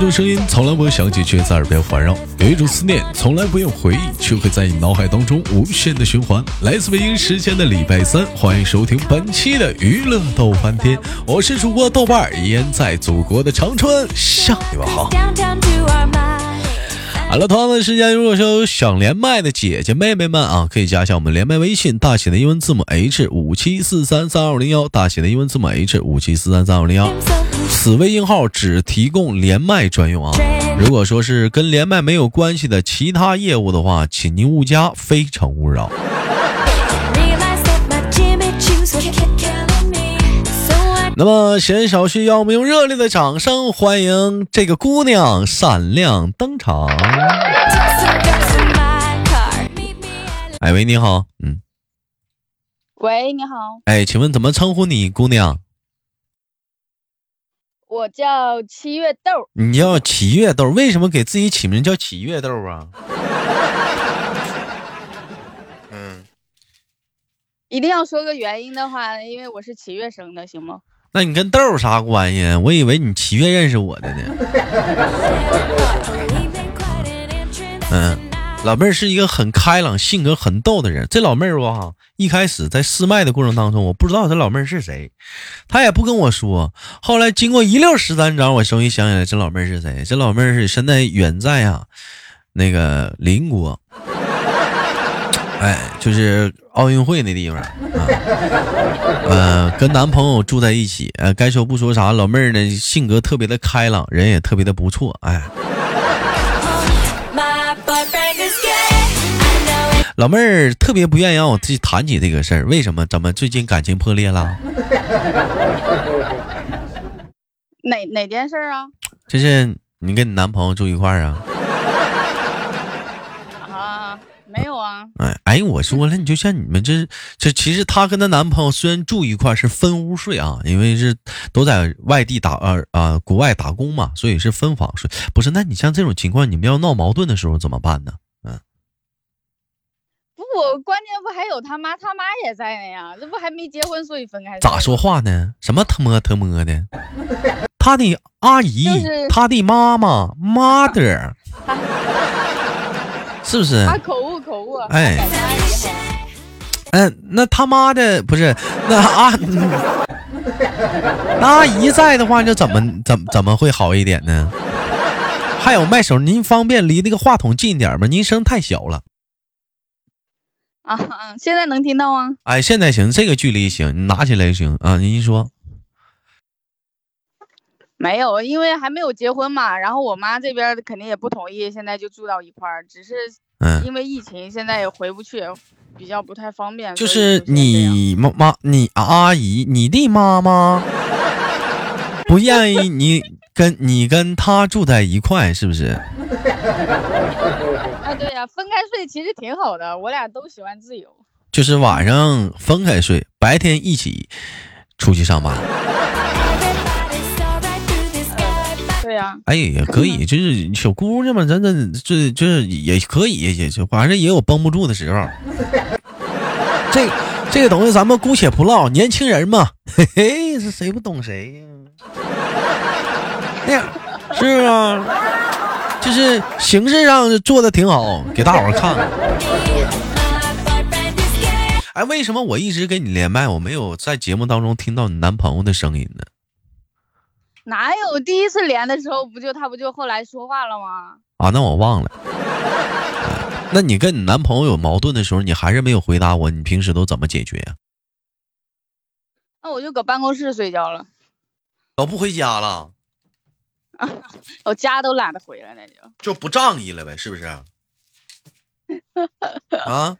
有一种声音从来不会响起，却在耳边环绕；有一种思念从来不用回忆，却会在你脑海当中无限的循环。来自北京时间的礼拜三，欢迎收听本期的娱乐逗翻天，我是主播豆瓣儿，依然在祖国的长春向你们好。好了，同样的时间，如果说有想连麦的姐姐妹妹们啊，可以加一下我们连麦微信，大写的英文字母 H 五七四三三二五零幺，大写的英文字母 H 五七四三三二五零幺。此微信号只提供连麦专用啊！如果说是跟连麦没有关系的其他业务的话，请您勿加，非诚勿扰。那么闲少叙，让我们用热烈的掌声欢迎这个姑娘闪亮登场。哎喂，你好，嗯，喂，你好，哎，请问怎么称呼你，姑娘？我叫七月豆。你叫七月豆，为什么给自己起名叫七月豆啊？嗯，一定要说个原因的话，因为我是七月生的，行吗？那你跟豆啥关系？我以为你七月认识我的呢。老妹儿是一个很开朗、性格很逗的人。这老妹儿吧，一开始在试麦的过程当中，我不知道这老妹儿是谁，她也不跟我说。后来经过一溜十三招，我终于想起来这老妹儿是谁。这老妹儿是现在远在啊，那个邻国，哎，就是奥运会那地方啊。呃，跟男朋友住在一起。呃，该说不说啥，老妹儿呢性格特别的开朗，人也特别的不错。哎。老妹儿特别不愿意让我自己谈起这个事儿，为什么？怎么最近感情破裂了？哪哪件事啊？就是你跟你男朋友住一块儿啊？啊，没有啊。哎哎，我说了，你就像你们这这，其实她跟她男朋友虽然住一块儿，是分屋睡啊，因为是都在外地打呃啊国外打工嘛，所以是分房睡。不是，那你像这种情况，你们要闹矛盾的时候怎么办呢？我关键不还有他妈，他妈也在呢呀，这不还没结婚，所以分开。咋说话呢？什么他妈他妈的？他的阿姨，他的妈妈，mother，是不是？他口误口误。哎，嗯，那他妈的不是那阿 那阿姨在的话，就怎么怎怎么会好一点呢？还有麦手，您方便离那个话筒近点吗？您声太小了。啊，现在能听到吗？哎，现在行，这个距离行，你拿起来就行啊。您说，没有，因为还没有结婚嘛，然后我妈这边肯定也不同意，现在就住到一块儿，只是因为疫情，现在也回不去，比较不太方便。就是你妈妈，你阿姨，你的妈妈不愿意你跟你跟她住在一块，是不是？对呀，分开睡其实挺好的，我俩都喜欢自由。就是晚上分开睡，白天一起出去上班。对呀，哎也可以，就是小姑娘嘛，咱咱这就是也可以，也就反正也有绷不住的时候。这这个东西咱们姑且不唠，年轻人嘛，嘿嘿，是谁不懂谁呀？是啊。就是形式上做的挺好，给大伙儿看。哎，为什么我一直跟你连麦，我没有在节目当中听到你男朋友的声音呢？哪有第一次连的时候，不就他不就后来说话了吗？啊，那我忘了。那你跟你男朋友有矛盾的时候，你还是没有回答我，你平时都怎么解决呀？那我就搁办公室睡觉了。都不回家了。我家都懒得回来，那就就不仗义了呗，是不是？啊，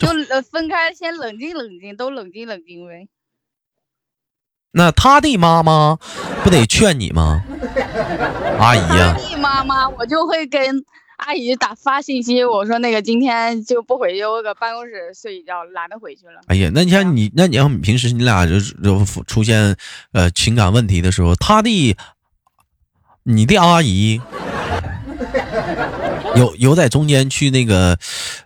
就分开，先冷静冷静，都冷静冷静呗。那他的妈妈不得劝你吗？阿姨呀，他的妈妈，我就会跟阿姨打发信息，我说那个今天就不回去，我搁办公室睡一觉，懒得回去了。哎呀，那你像你，那你要平时你俩就就出现呃情感问题的时候，他的。你的阿姨有有在中间去那个，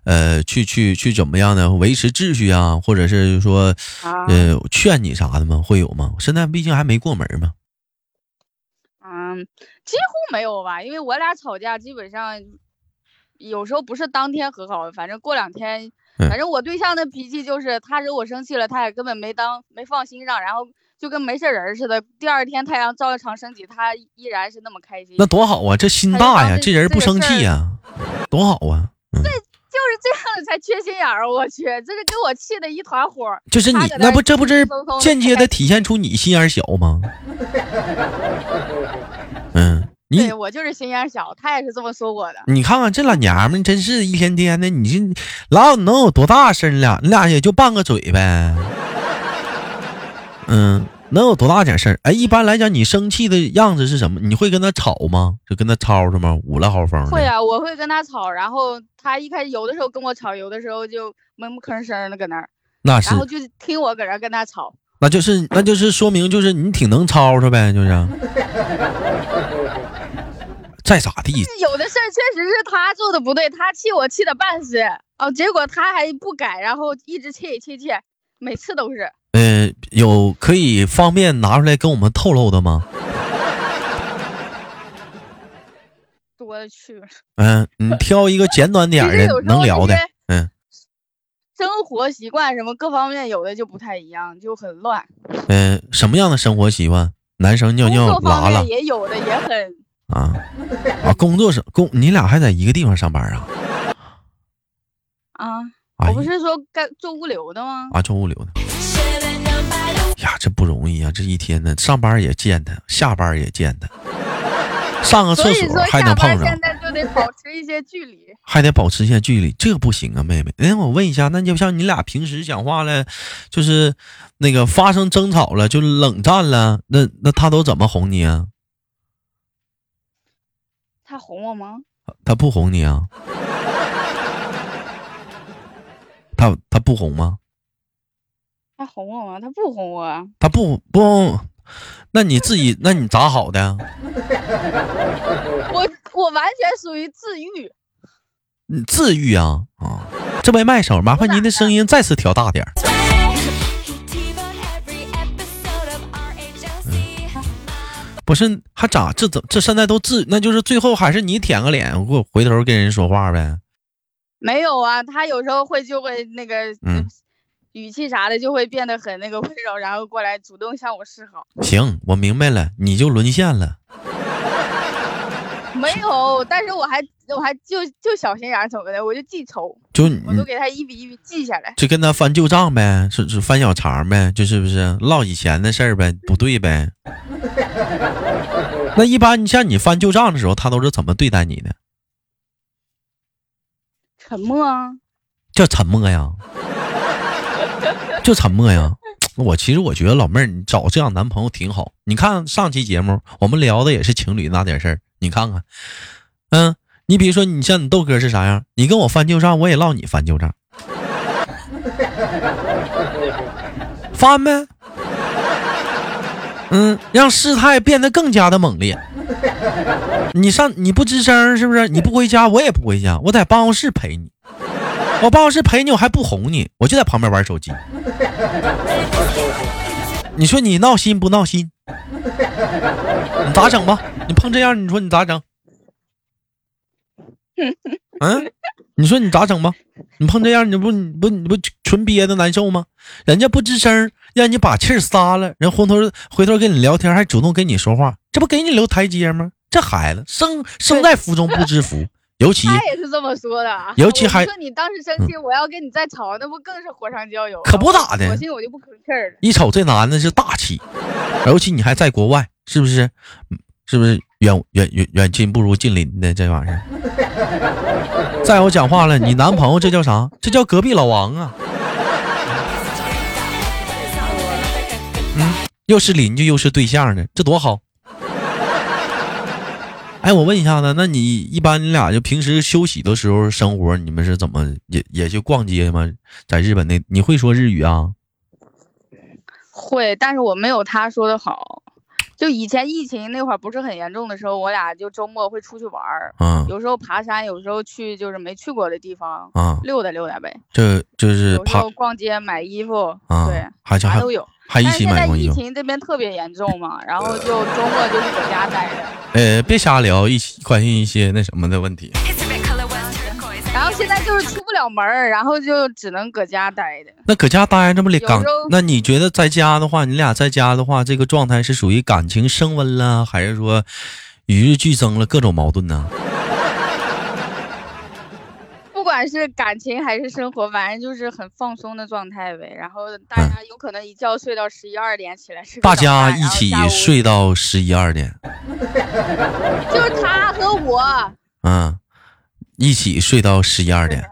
呃，去去去怎么样呢维持秩序啊，或者是说，呃，劝你啥的吗？会有吗？现在毕竟还没过门嘛。啊，嗯，几乎没有吧，因为我俩吵架基本上有时候不是当天和好，反正过两天，反正我对象的脾气就是他惹我生气了，他也根本没当没放心上，然后就跟没事人似的。第二天太阳照常升起，他依然是那么开心。那多好啊，这心大呀，这人不生气呀，多好啊。对，就是这样的才缺心眼儿，我去，这是给我气的一团火。就是你那不这不是间接的体现出你心眼小吗？嗯，对我就是心眼小，他也是这么说我的。你看看这老娘们，真是一天天的，你这老能有多大事？你俩？你俩也就拌个嘴呗。嗯。能有多大点事儿？哎，一般来讲，你生气的样子是什么？你会跟他吵吗？就跟他吵吵吗？五了好风。会啊，我会跟他吵，然后他一开始有的时候跟我吵，有的时候就闷不吭声的搁那儿。那是。然后就听我搁这跟他吵。那就是那就是说明就是你挺能吵吵呗，就是。再咋地？有的事儿确实是他做的不对，他气我气的半死哦，结果他还不改，然后一直气气气，每次都是。嗯，有可以方便拿出来跟我们透露的吗？多了去了。嗯，你挑一个简短点的能聊的。嗯。生活习惯什么各方面有的就不太一样，就很乱。嗯，什么样的生活习惯？男生尿尿拉了也有的也很。啊啊！工作是工，你俩还在一个地方上班啊？啊，我不是说干做物流的吗？啊，做物流的。呀，这不容易啊！这一天呢，上班也见他，下班也见他，上个厕所还能碰上。现在就得保持一些距离，还得保持一些距离，这不行啊，妹妹。哎，我问一下，那就像你俩平时讲话了，就是那个发生争吵了，就冷战了，那那他都怎么哄你啊？他哄我吗？他不哄你啊？他他不哄吗？他哄我吗？他不哄我。他不不，那你自己，那你咋好的？我我完全属于自愈。你自愈啊啊！这位麦手，麻烦您的声音再次调大点不是，还咋？这怎这现在都自？那就是最后还是你舔个脸，我回头跟人说话呗？没有啊，他有时候会就会那个嗯。语气啥的就会变得很那个温柔，然后过来主动向我示好。行，我明白了，你就沦陷了。没有，但是我还我还就就小心眼怎么的，我就记仇，就我都给他一笔一笔记下来，就跟他翻旧账呗，是是翻小肠呗，就是不是唠以前的事儿呗，不对呗。那一般你像你翻旧账的时候，他都是怎么对待你的？沉默啊。叫沉默呀。就沉默呀！我其实我觉得老妹儿，你找这样男朋友挺好。你看上期节目，我们聊的也是情侣那点事儿。你看看，嗯，你比如说，你像你豆哥是啥样？你跟我翻旧账，我也唠你翻旧账，翻呗。嗯，让事态变得更加的猛烈。你上你不吱声是不是？你不回家，我也不回家，我在办公室陪你。我办公室陪你，我还不哄你，我就在旁边玩手机。你说你闹心不闹心？你咋整吧？你碰这样，你说你咋整？嗯，你说你咋整吧？你碰这样，你不你不你不纯憋的难受吗？人家不吱声，让你把气撒了，人回头回头跟你聊天，还主动跟你说话，这不给你留台阶吗？这孩子生生在福中不知福。尤其他也是这么说的，尤其还说你当时生气，我要跟你再吵，那不更是火上浇油？可不咋的，我心我就不吭气儿了。一瞅这男的是大气，尤其你还在国外，是不是？是不是远远远远近不如近邻的这玩意儿？再有讲话了，你男朋友这叫啥？这叫隔壁老王啊！嗯，又是邻居又是对象的，这多好。哎，我问一下子，那你一般你俩就平时休息的时候生活，你们是怎么也也就逛街吗？在日本那你会说日语啊？会，但是我没有他说的好。就以前疫情那会儿不是很严重的时候，我俩就周末会出去玩儿，嗯，有时候爬山，有时候去就是没去过的地方，啊，溜达溜达呗。这就是爬逛街买衣服，啊，对，还啥都有。还一起买过衣服。疫情这边特别严重嘛，然后就周末就是搁家待着。呃，别瞎聊，一起关心一些那什么的问题。然后现在就是出不了门儿，然后就只能搁家待着。那搁家待着不里刚？那你觉得在家的话，你俩在家的话，这个状态是属于感情升温了，还是说与日俱增了各种矛盾呢？不管是感情还是生活，反正就是很放松的状态呗。然后大家有可能一觉睡到十一二点起来睡。大家一起睡到十一二点。就是他和我。嗯。一起睡到十一二点。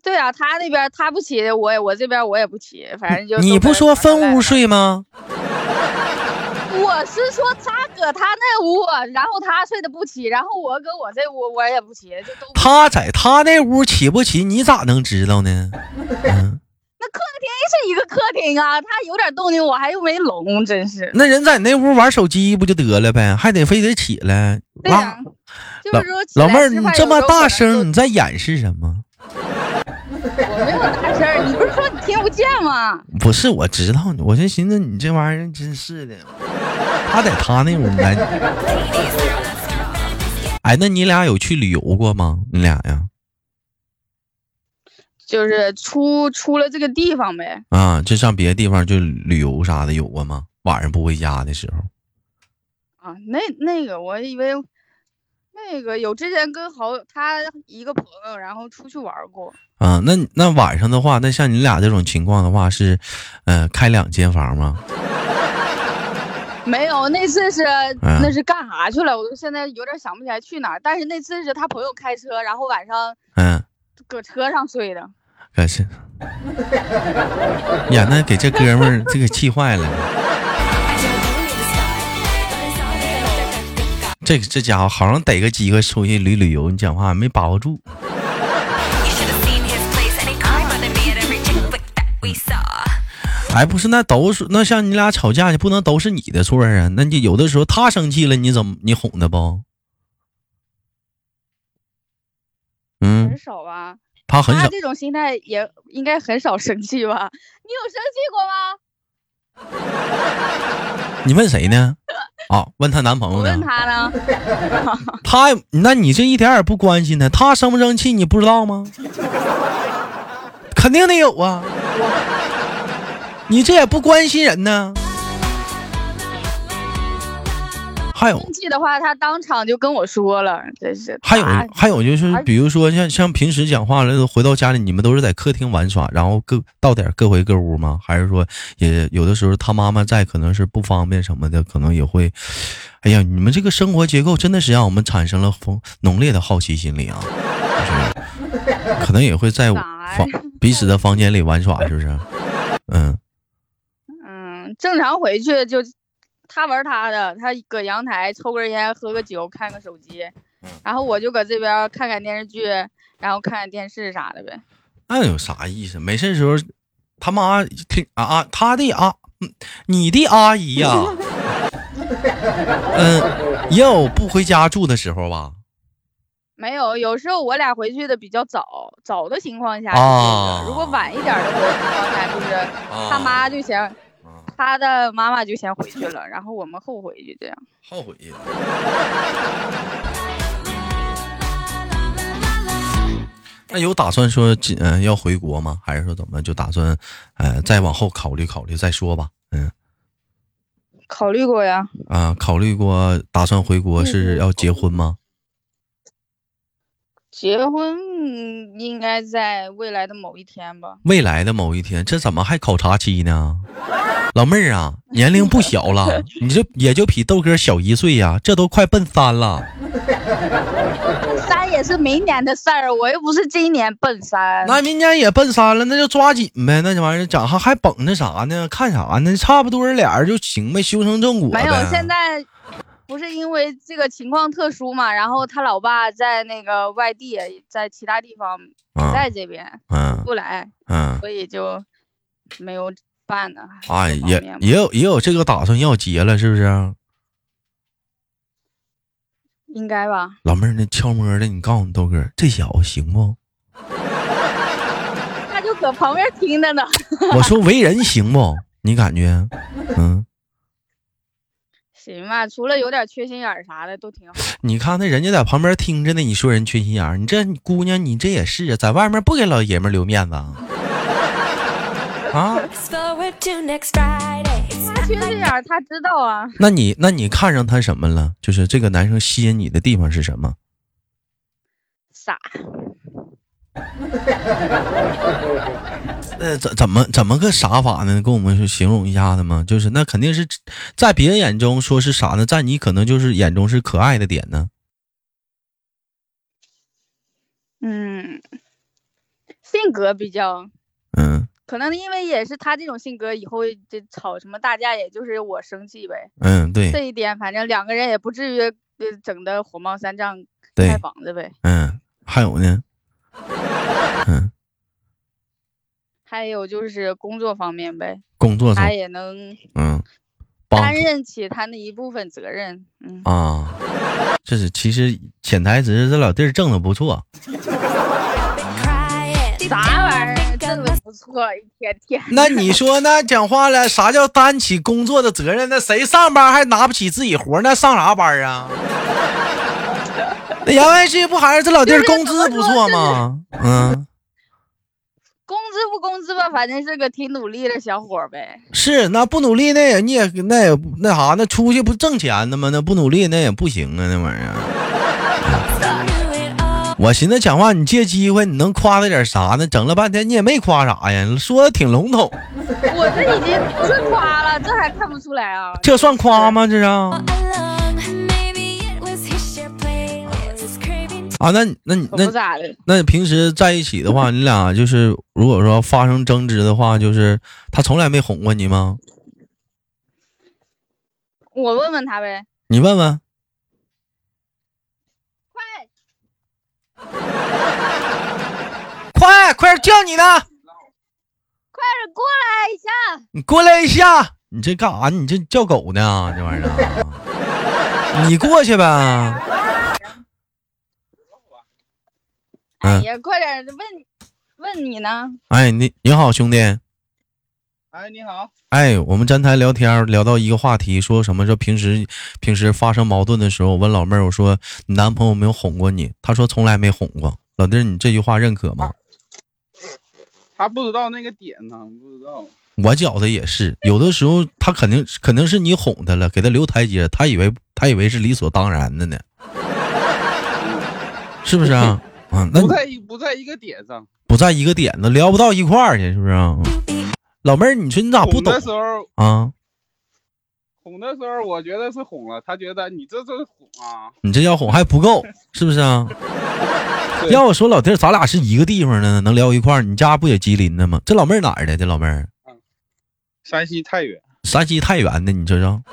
对啊，他那边他不起，我也我这边我也不起，反正就你不说分屋睡吗？我是说他搁他那屋，然后他睡得不起，然后我搁我这屋我也不起，就都。他在他那屋起不起，你咋能知道呢？嗯 那客厅是一个客厅啊，他有点动静我还又没聋，真是。那人在那屋玩手机不就得了呗，还得非得起来？对呀。老妹儿，你这么大声，你在掩饰什么？我没有大声，你不是说你见吗？不是，我知道，我就寻思你这玩意儿真是的。他在他那屋呢。哎，那你俩有去旅游过吗？你俩呀？就是出出了这个地方呗。啊，就上别的地方就旅游啥的有过吗？晚上不回家的时候。啊，那那个我以为。那个有之前跟好他一个朋友，然后出去玩过。啊，那那晚上的话，那像你俩这种情况的话，是，呃，开两间房吗？没有，那次是那是干啥去了？我都现在有点想不起来去哪儿。但是那次是他朋友开车，然后晚上嗯，搁车上睡的。可是，呀，那给这哥们儿这个气坏了。这这家伙好像逮个机会出去旅旅游，你讲话没把握住。哎，不是，那都是那像你俩吵架，就不能都是你的错啊？那你有的时候他生气了，你怎么你哄他不？嗯，很少吧。他很少。这种心态也应该很少生气吧？你有生气过吗？你问谁呢？啊，问她男朋友呢？问她呢？她，那你这一点也不关心她，她生不生气你不知道吗？肯定得有啊，你这也不关心人呢。还有生气的话，他当场就跟我说了，真是。还有还有就是，比如说像像平时讲话了，回到家里，你们都是在客厅玩耍，然后各到点各回各屋吗？还是说也有的时候他妈妈在，可能是不方便什么的，可能也会。哎呀，你们这个生活结构真的是让我们产生了丰浓烈的好奇心理啊！可能也会在 房彼此的房间里玩耍，是不是？嗯嗯，正常回去就。他玩他的，他搁阳台抽根烟，喝个酒，看个手机，然后我就搁这边看看电视剧，然后看看电视啥的呗。那有啥意思？没事的时候，他妈听啊啊，他的啊，你的阿姨呀，嗯，也有不回家住的时候吧？没有，有时候我俩回去的比较早，早的情况下啊，如果晚一点的回情况下，就是他妈就嫌。他的妈妈就先回去了，然后我们后回去，这样后回去。那有打算说嗯要回国吗？还是说怎么就打算呃再往后考虑考虑再说吧？嗯，考虑过呀。啊，考虑过，打算回国是要结婚吗？结婚应该在未来的某一天吧。未来的某一天，这怎么还考察期呢？老妹儿啊，年龄不小了，你这也就比豆哥小一岁呀，这都快奔三了。三也是明年的事儿，我又不是今年奔三。那明年也奔三了，那就抓紧呗。那这玩意儿长还还绷着啥呢？看啥呢？差不多俩人就行呗，修成正果。没有，现在不是因为这个情况特殊嘛，然后他老爸在那个外地，在其他地方不在这边，嗯，不来，嗯，所以就没有。办呢。哎，也也有也有这个打算要结了，是不是？应该吧。老妹儿，那悄摸的，你告诉你豆哥，这小子行不？他就搁旁边听着呢。我说为人行不？你感觉？嗯，行吧，除了有点缺心眼儿啥的都挺好。你看那人家在旁边听着呢，你说人缺心眼儿，你这姑娘你这也是啊，在外面不给老爷们留面子啊？啊？他缺心眼儿，他知道啊。那你那你看上他什么了？就是这个男生吸引你的地方是什么？傻。呃，怎怎么怎么个傻法呢？跟我们形容一下子吗？就是那肯定是在别人眼中说是傻呢，在你可能就是眼中是可爱的点呢。嗯，性格比较，嗯，可能因为也是他这种性格，以后这吵什么大架，也就是我生气呗。嗯，对。这一点，反正两个人也不至于整的火冒三丈，开房子呗。嗯，还有呢。嗯，还有就是工作方面呗，工作他也能嗯担任起他那一部分责任，嗯啊，这是其实潜台词，这老弟儿挣的不错，啥玩意儿挣的不错，一天天。那你说那讲话了，啥叫担起工作的责任？那谁上班还拿不起自己活？那上啥班啊？那言外之意不还是这老弟儿工资不错吗？嗯，工资不工资吧，反正是个挺努力的小伙呗。是，那不努力那也你也那也那啥，那出去不挣钱的吗？那不努力那也不行啊，那玩意儿。我寻思讲话你借机会你能夸他点啥呢？整了半天你也没夸啥呀，说的挺笼统。我这已经不是夸了，这还看不出来啊？这算夸吗？这是？啊，那那你那那平时在一起的话，你俩就是如果说发生争执的话，就是他从来没哄过你吗？我问问他呗。你问问。快，快快点叫你呢！快点过来一下！你过来一下！你这干啥？你这叫狗呢？这玩意儿，你过去呗。哎呀，快点问问你呢！哎，你你好，兄弟。哎，你好。哎，我们站台聊天聊到一个话题，说什么？说平时平时发生矛盾的时候，我问老妹儿，我说你男朋友没有哄过你？她说从来没哄过。老弟，你这句话认可吗？他不知道那个点呢，不知道。我觉得也是，有的时候他肯定肯定是你哄他了，给他留台阶，他以为他以为是理所当然的呢，是不是啊？不在一不在一个点上，不在一个点子，聊不到一块儿去，是不是？老妹儿，你说你咋不懂？的时候啊，哄的时候，我觉得是哄了，他觉得你这这是哄啊，你这叫哄还不够，是不是啊？要我说，老弟儿，咱俩是一个地方的，能聊一块儿。你家不也吉林的吗？这老妹儿哪儿的？这老妹儿，山西太原。山西太原的，你知道？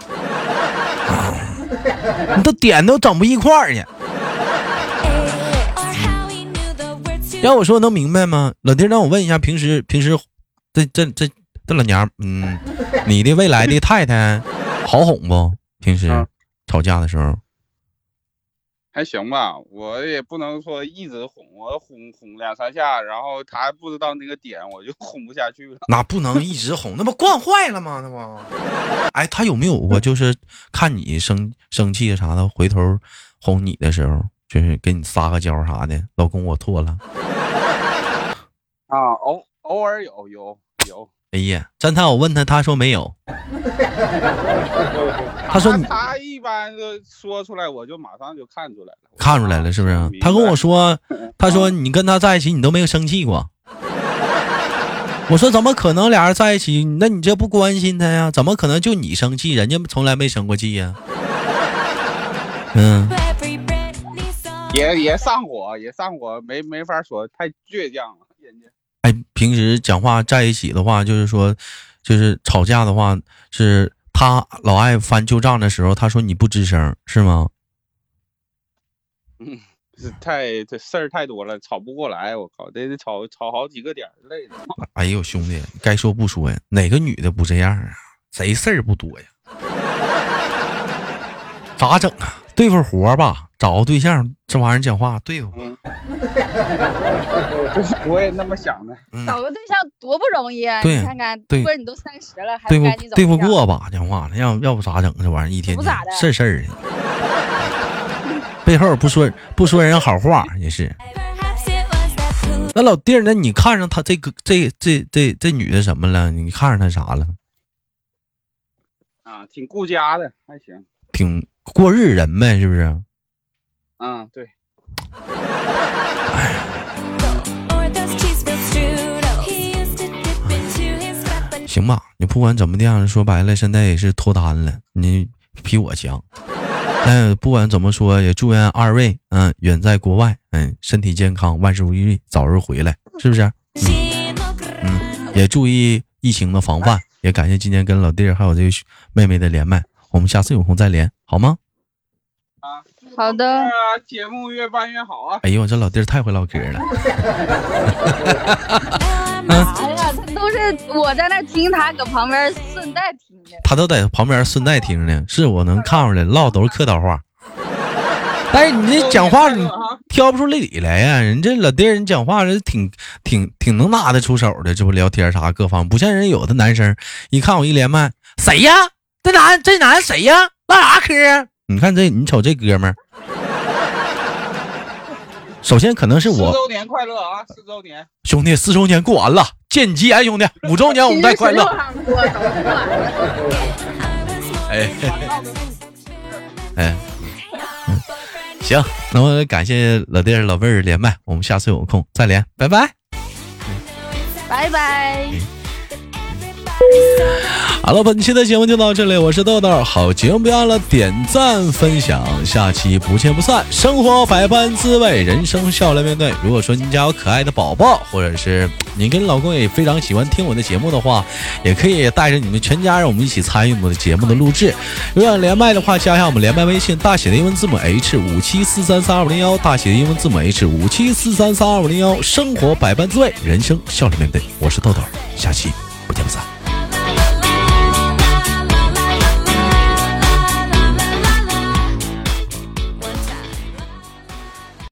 你都点都整不一块儿去。要我说能明白吗？老弟，让我问一下，平时平时，这这这这老娘，嗯，你的未来的太太好哄不？平时吵架的时候还行吧，我也不能说一直哄，我哄哄两三下，然后他还不知道那个点，我就哄不下去了。那不能一直哄，那不惯坏了吗？那不，哎，他有没有过就是看你生生气啥的，回头哄你的时候？就是给你撒个娇啥的，老公我错了。啊，偶偶尔有有有。哎呀，侦探我问他，他说没有。他说他一般的说出来，我就马上就看出来了。看出来了是不是？他跟我说，他说你跟他在一起，你都没有生气过。我说怎么可能？俩人在一起，那你这不关心他呀？怎么可能就你生气，人家从来没生过气呀？嗯。也也上火，也上火，没没法说，太倔强了，人家。哎，平时讲话在一起的话，就是说，就是吵架的话，是他老爱翻旧账的时候，他说你不吱声，是吗？嗯，是太这事儿太多了，吵不过来，我靠，得得吵吵好几个点，累的。哎呦，兄弟，该说不说呀，哪个女的不这样啊？谁事儿不多呀？咋整啊？对付活吧，找个对象，这玩意儿讲话对付。嗯，我也那么想的。找个对象多不容易啊！对你看看，对不是你都三十了，还对不不赶紧对不对象过吧，讲话要要不咋整？这玩意儿一天天不咋的事儿事儿的，背后不说不说人好话也是。那老弟儿，那你看上他这个这这这这女的什么了？你看上她啥了？啊，挺顾家的，还行。挺过日人呗，是不是？嗯，对。行吧，你不管怎么的样，说白了，现在也是脱单了，你比我强。但不管怎么说，也祝愿二位，嗯，远在国外，嗯，身体健康，万事如意，早日回来，是不是？嗯，嗯也注意疫情的防范，也感谢今天跟老弟儿还有这个妹妹的连麦，我们下次有空再连，好吗？啊，好的，节目越办越好啊！哎呦，我这老弟儿太会唠嗑了。哎呀，他都是我在那听，他搁旁边顺带听的。他都在旁边顺带听呢，是我能看出来，唠都是客套话。但是你这讲话你挑不出理来呀、人这老弟儿，你讲话是挺挺挺能拿得出手的，这不聊天啥各方，不像人有的男生，一看我一连麦，谁呀？这男这男谁呀？唠啥嗑啊？你看这，你瞅这哥们儿，首先可能是我四我周年快乐啊！四周年，兄弟，四周年过完了，见节兄弟，五周年我们 再快乐。哎哎，嗯，行，那我感谢老弟儿老妹儿连麦，我们下次有空再连，拜拜。拜拜。好了，本期的节目就到这里，我是豆豆，好节目别忘了点赞分享，下期不见不散。生活百般滋味，人生笑来面对。如果说您家有可爱的宝宝，或者是你跟老公也非常喜欢听我的节目的话，也可以带着你们全家人，我们一起参与我们的节目的录制。如果想连麦的话，加一下我们连麦微信，大写的英文字母 H 五七四三三二五零幺，大写的英文字母 H 五七四三三二五零幺。生活百般滋味，人生笑来面对。我是豆豆，下期不见不散。